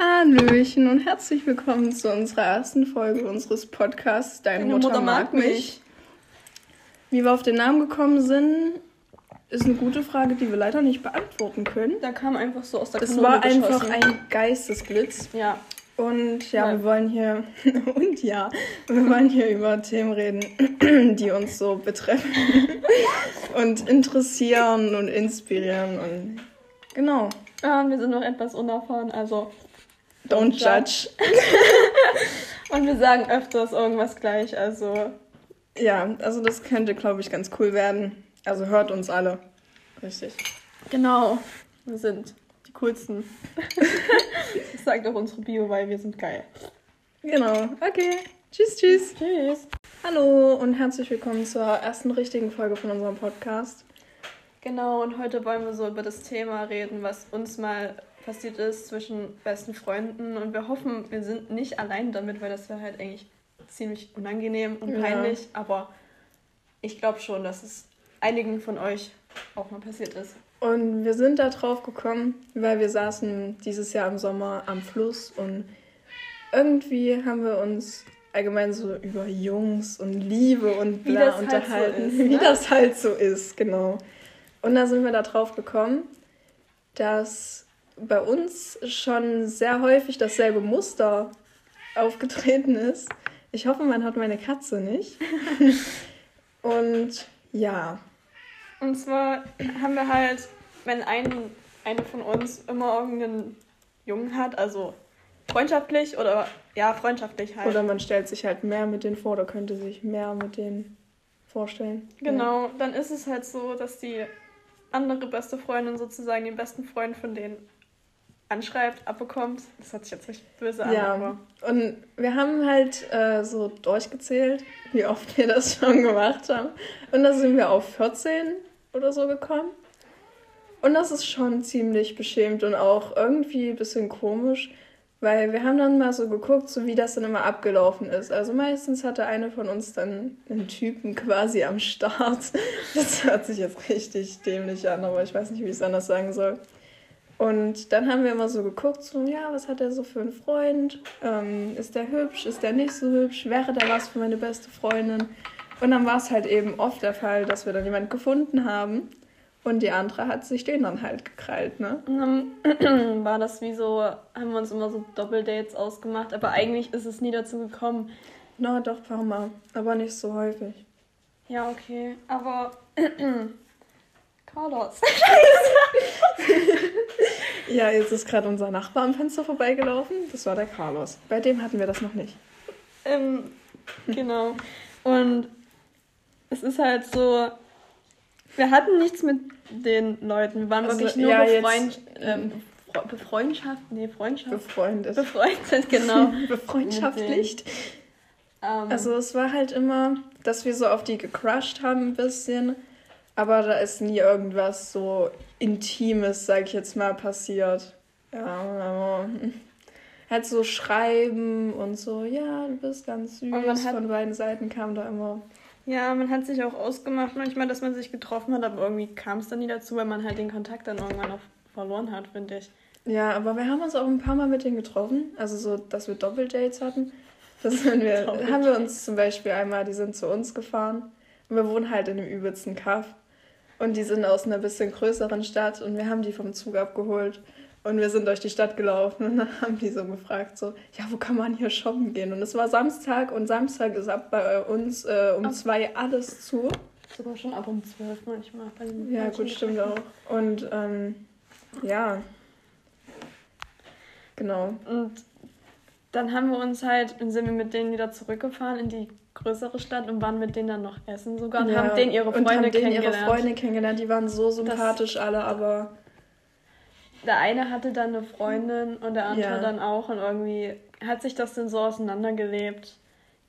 Hallöchen und herzlich willkommen zu unserer ersten Folge unseres Podcasts Deine, Mutter, Mutter, mag mich. mich. Wie wir auf den Namen gekommen sind, ist eine gute Frage, die wir leider nicht beantworten können. Da kam einfach so aus der Kanone Es war einfach ein Geistesblitz. Ja. Und ja, ja, wir wollen hier und ja, wir wollen hier über Themen reden, die uns so betreffen und interessieren und inspirieren und genau. Ja, wir sind noch etwas unerfahren, also don't, don't judge. und wir sagen öfters irgendwas gleich, also ja, also das könnte, glaube ich, ganz cool werden. Also hört uns alle. Richtig. Genau. Wir sind die coolsten. das sagt auch unsere Bio, weil wir sind geil. Genau. Okay. Tschüss, tschüss. Tschüss. Hallo und herzlich willkommen zur ersten richtigen Folge von unserem Podcast. Genau, und heute wollen wir so über das Thema reden, was uns mal passiert ist zwischen besten Freunden. Und wir hoffen, wir sind nicht allein damit, weil das wäre halt eigentlich ziemlich unangenehm und peinlich. Ja. Aber ich glaube schon, dass es einigen von euch auch mal passiert ist. Und wir sind da drauf gekommen, weil wir saßen dieses Jahr im Sommer am Fluss und irgendwie haben wir uns allgemein so über Jungs und Liebe und bla halt unterhalten, halt so ist, ne? wie das halt so ist, genau. Und da sind wir da drauf gekommen, dass bei uns schon sehr häufig dasselbe Muster aufgetreten ist. Ich hoffe, man hat meine Katze nicht. und ja, und zwar haben wir halt, wenn ein, eine von uns immer irgendeinen Jungen hat, also freundschaftlich oder ja, freundschaftlich halt. Oder man stellt sich halt mehr mit denen vor oder könnte sich mehr mit denen vorstellen. Genau, ja. dann ist es halt so, dass die andere beste Freundin sozusagen den besten Freund von denen anschreibt, abbekommt. Das hat sich jetzt richtig böse an. Ja, aber. und wir haben halt äh, so durchgezählt, wie oft wir das schon gemacht haben. Und da sind wir auf 14 oder so gekommen. Und das ist schon ziemlich beschämt und auch irgendwie ein bisschen komisch, weil wir haben dann mal so geguckt, so wie das dann immer abgelaufen ist. Also meistens hatte eine von uns dann einen Typen quasi am Start. Das hört sich jetzt richtig dämlich an, aber ich weiß nicht, wie ich es anders sagen soll. Und dann haben wir immer so geguckt, so, ja, was hat er so für einen Freund? Ähm, ist der hübsch? Ist der nicht so hübsch? Wäre der was für meine beste Freundin? Und dann war es halt eben oft der Fall, dass wir dann jemanden gefunden haben und die andere hat sich den dann halt gekrallt, ne? Und dann war das wie so, haben wir uns immer so Doppeldates ausgemacht, aber eigentlich ist es nie dazu gekommen. Na no, doch, ein paar Mal, aber nicht so häufig. Ja, okay, aber Carlos. ja, jetzt ist gerade unser Nachbar am Fenster vorbeigelaufen. Das war der Carlos. Bei dem hatten wir das noch nicht. Ähm, genau. Und es ist halt so, wir hatten nichts mit den Leuten. Wir waren also, wirklich nur ja, befreund, ähm, Befreundschaft, nee, Freundschaft. Befreundet. Befreundet, genau. Befreundschaftlicht. Um, also es war halt immer, dass wir so auf die gecrushed haben ein bisschen, aber da ist nie irgendwas so Intimes, sag ich jetzt mal, passiert. Ja, aber halt so schreiben und so, ja, du bist ganz süß. Und hat, Von beiden Seiten kam da immer ja, man hat sich auch ausgemacht manchmal, dass man sich getroffen hat, aber irgendwie kam es dann nie dazu, weil man halt den Kontakt dann irgendwann auch verloren hat, finde ich. Ja, aber wir haben uns auch ein paar Mal mit denen getroffen, also so, dass wir Doppeldates hatten. Das wir, haben wir uns zum Beispiel einmal, die sind zu uns gefahren und wir wohnen halt in dem übelsten Kaff und die sind aus einer bisschen größeren Stadt und wir haben die vom Zug abgeholt und wir sind durch die Stadt gelaufen und dann haben die so gefragt, so, ja, wo kann man hier shoppen gehen? Und es war Samstag und Samstag ist ab bei uns äh, um ab zwei alles zu. Sogar schon ab um zwölf manchmal. Bei den ja, gut, stimmt auch. Und ähm, ja, genau. Und dann haben wir uns halt, sind wir mit denen wieder zurückgefahren in die größere Stadt und waren mit denen dann noch essen sogar und ja, haben denen ihre Freunde und haben denen ihre Freunde kennengelernt. Die waren so sympathisch das, alle, aber der eine hatte dann eine Freundin und der andere ja. dann auch und irgendwie hat sich das dann so auseinandergelebt.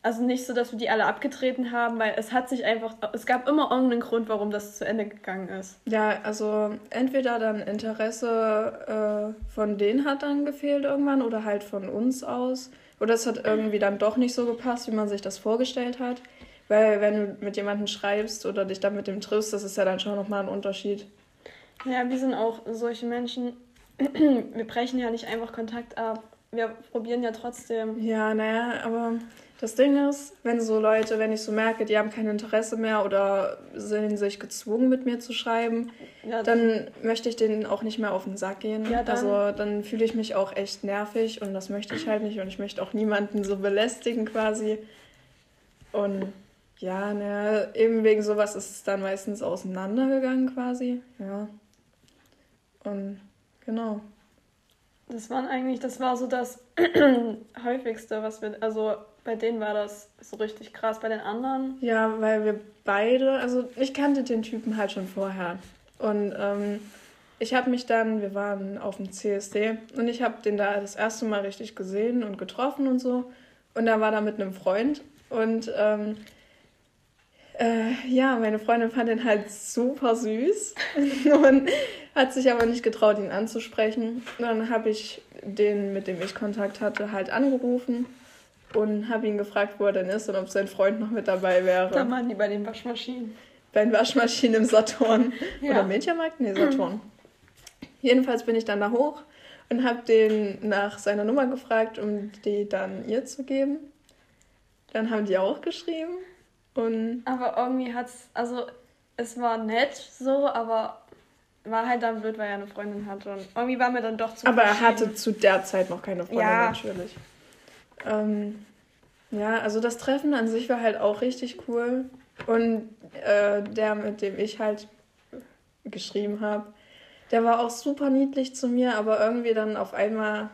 Also nicht so, dass wir die alle abgetreten haben, weil es hat sich einfach, es gab immer irgendeinen Grund, warum das zu Ende gegangen ist. Ja, also entweder dann Interesse äh, von denen hat dann gefehlt irgendwann oder halt von uns aus. Oder es hat irgendwie dann doch nicht so gepasst, wie man sich das vorgestellt hat. Weil wenn du mit jemandem schreibst oder dich dann mit dem triffst, das ist ja dann schon nochmal ein Unterschied. Ja, wir sind auch solche Menschen. Wir brechen ja nicht einfach Kontakt ab wir probieren ja trotzdem. Ja, naja, aber das Ding ist, wenn so Leute, wenn ich so merke, die haben kein Interesse mehr oder sind sich gezwungen, mit mir zu schreiben, ja, dann möchte ich denen auch nicht mehr auf den Sack gehen. Ja, dann also dann fühle ich mich auch echt nervig und das möchte ich halt nicht und ich möchte auch niemanden so belästigen quasi. Und ja, naja, eben wegen sowas ist es dann meistens auseinandergegangen quasi. Ja. Und genau. Das waren eigentlich, das war so das häufigste, was wir, also bei denen war das so richtig krass, bei den anderen. Ja, weil wir beide, also ich kannte den Typen halt schon vorher. Und ähm, ich habe mich dann, wir waren auf dem CSD und ich habe den da das erste Mal richtig gesehen und getroffen und so. Und da war er mit einem Freund und ähm, äh, ja, meine Freundin fand ihn halt super süß und hat sich aber nicht getraut, ihn anzusprechen. Und dann habe ich den, mit dem ich Kontakt hatte, halt angerufen und habe ihn gefragt, wo er denn ist und ob sein Freund noch mit dabei wäre. Da waren die bei den Waschmaschinen. Bei den Waschmaschinen im Saturn. Ja. Oder Mädchenmarkt? Nee, Saturn. Jedenfalls bin ich dann da hoch und habe den nach seiner Nummer gefragt, um die dann ihr zu geben. Dann haben die auch geschrieben. Und aber irgendwie hat es, also es war nett so, aber war halt dann blöd, weil er eine Freundin hatte. Und irgendwie war mir dann doch zu Aber er hatte zu der Zeit noch keine Freundin, ja. natürlich. Ähm, ja, also das Treffen an sich war halt auch richtig cool. Und äh, der, mit dem ich halt geschrieben habe, der war auch super niedlich zu mir, aber irgendwie dann auf einmal,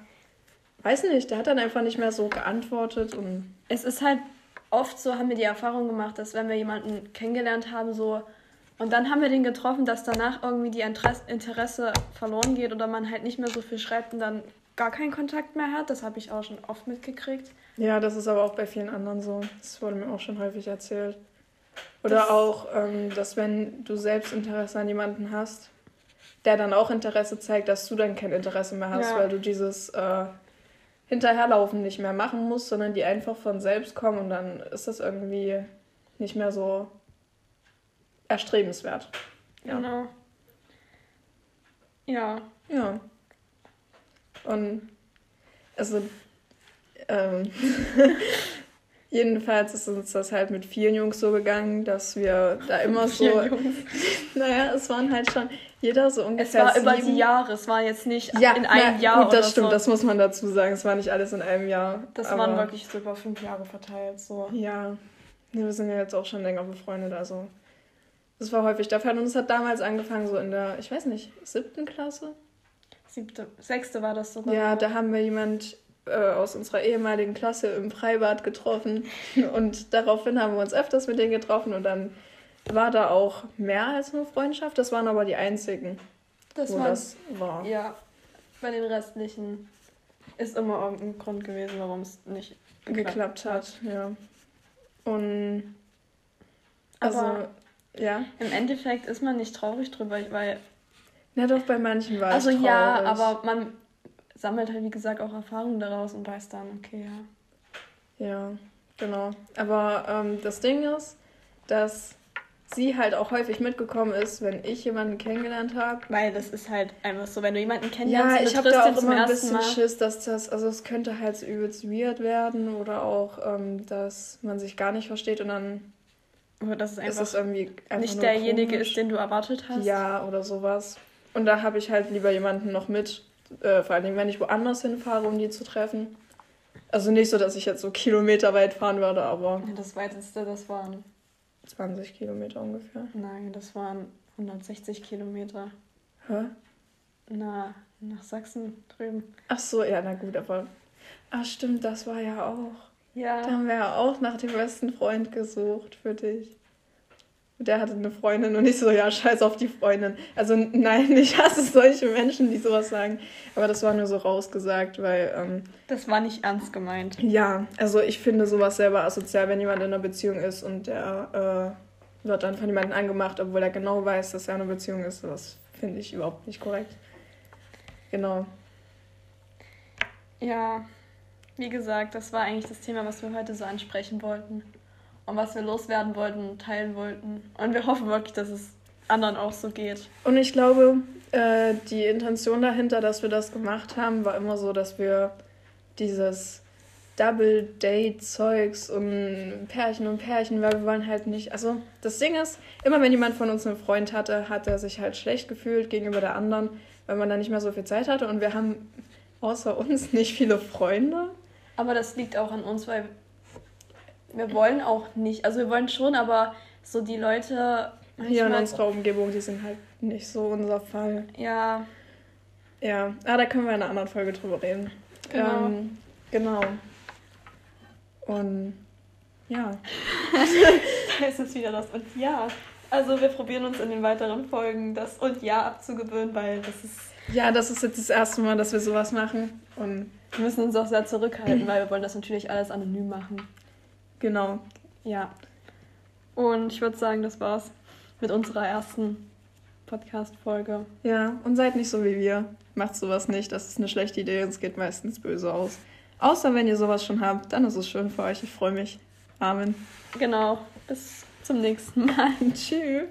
weiß nicht, der hat dann einfach nicht mehr so geantwortet und. Es ist halt oft so haben wir die Erfahrung gemacht, dass wenn wir jemanden kennengelernt haben, so und dann haben wir den getroffen, dass danach irgendwie die Interesse verloren geht oder man halt nicht mehr so viel schreibt und dann gar keinen Kontakt mehr hat. Das habe ich auch schon oft mitgekriegt. Ja, das ist aber auch bei vielen anderen so. Das wurde mir auch schon häufig erzählt. Oder das auch, ähm, dass wenn du selbst Interesse an jemanden hast, der dann auch Interesse zeigt, dass du dann kein Interesse mehr hast, ja. weil du dieses äh, hinterherlaufen nicht mehr machen muss, sondern die einfach von selbst kommen und dann ist das irgendwie nicht mehr so erstrebenswert. Ja. Genau. Ja. Ja. Und also ähm, jedenfalls ist uns das halt mit vielen Jungs so gegangen, dass wir da immer so. naja, es waren halt schon jeder so ungefähr. Es war sieben. über die Jahre, es war jetzt nicht ja, in einem na, Jahr. Gut, das stimmt, so. das muss man dazu sagen. Es war nicht alles in einem Jahr. Das waren wirklich so über fünf Jahre verteilt. So. Ja. Nee, wir sind ja jetzt auch schon länger befreundet, also. Das war häufig der Fall. Und es hat damals angefangen, so in der, ich weiß nicht, siebten Klasse? Siebte, sechste war das sogar. Ja, da haben wir jemand äh, aus unserer ehemaligen Klasse im Freibad getroffen. Und daraufhin haben wir uns öfters mit denen getroffen und dann war da auch mehr als nur Freundschaft. Das waren aber die einzigen, das wo waren, das war. Ja, bei den restlichen ist immer irgendein Grund gewesen, warum es nicht geklappt, geklappt hat. Ja. Und also, aber ja. Im Endeffekt ist man nicht traurig drüber, weil. Na doch, bei manchen war also, es Also ja, aber man sammelt halt, wie gesagt, auch Erfahrungen daraus und weiß dann, okay, ja. Ja, genau. Aber ähm, das Ding ist, dass sie halt auch häufig mitgekommen ist, wenn ich jemanden kennengelernt habe. Weil das ist halt einfach so, wenn du jemanden kennenlernst, ja, ich habe da auch immer ein bisschen Mal. Schiss, dass das, also es könnte halt so übelst weird werden oder auch, ähm, dass man sich gar nicht versteht und dann oder dass es einfach, ist irgendwie einfach nicht derjenige komisch. ist, den du erwartet hast. Ja, oder sowas. Und da habe ich halt lieber jemanden noch mit, äh, vor allem wenn ich woanders hinfahre, um die zu treffen. Also nicht so, dass ich jetzt so Kilometer weit fahren würde, aber. Ja, das weiteste, das waren 20 Kilometer ungefähr. Nein, das waren 160 Kilometer. Hä? Na, nach Sachsen drüben. Ach so, ja, na gut, aber. Ach stimmt, das war ja auch. Ja. Da haben wir ja auch nach dem besten Freund gesucht für dich. Der hatte eine Freundin und ich so, ja, scheiß auf die Freundin. Also nein, ich hasse solche Menschen, die sowas sagen. Aber das war nur so rausgesagt, weil... Ähm, das war nicht ernst gemeint. Ja, also ich finde sowas selber asozial, wenn jemand in einer Beziehung ist und der äh, wird dann von jemandem angemacht, obwohl er genau weiß, dass er in einer Beziehung ist. Das finde ich überhaupt nicht korrekt. Genau. Ja, wie gesagt, das war eigentlich das Thema, was wir heute so ansprechen wollten und was wir loswerden wollten und teilen wollten. Und wir hoffen wirklich, dass es anderen auch so geht. Und ich glaube, äh, die Intention dahinter, dass wir das gemacht haben, war immer so, dass wir dieses Double-Date-Zeugs und Pärchen und Pärchen, weil wir wollen halt nicht. Also, das Ding ist, immer wenn jemand von uns einen Freund hatte, hat er sich halt schlecht gefühlt gegenüber der anderen, weil man dann nicht mehr so viel Zeit hatte. Und wir haben außer uns nicht viele Freunde. Aber das liegt auch an uns, weil wir wollen auch nicht. Also, wir wollen schon, aber so die Leute. Hier in unserer Umgebung, die sind halt nicht so unser Fall. Ja. Ja, ah, da können wir in einer anderen Folge drüber reden. Genau. Ähm, genau. Und ja. da ist es wieder das und ja. Also wir probieren uns in den weiteren Folgen das und ja abzugewöhnen, weil das ist. Ja, das ist jetzt das erste Mal, dass wir sowas machen. Und wir müssen uns auch sehr zurückhalten, weil wir wollen das natürlich alles anonym machen. Genau. Ja. Und ich würde sagen, das war's mit unserer ersten Podcast-Folge. Ja, und seid nicht so wie wir. Macht sowas nicht. Das ist eine schlechte Idee und es geht meistens böse aus. Außer wenn ihr sowas schon habt, dann ist es schön für euch. Ich freue mich. Amen. Genau. Bis zum nächsten Mal. Tschüss.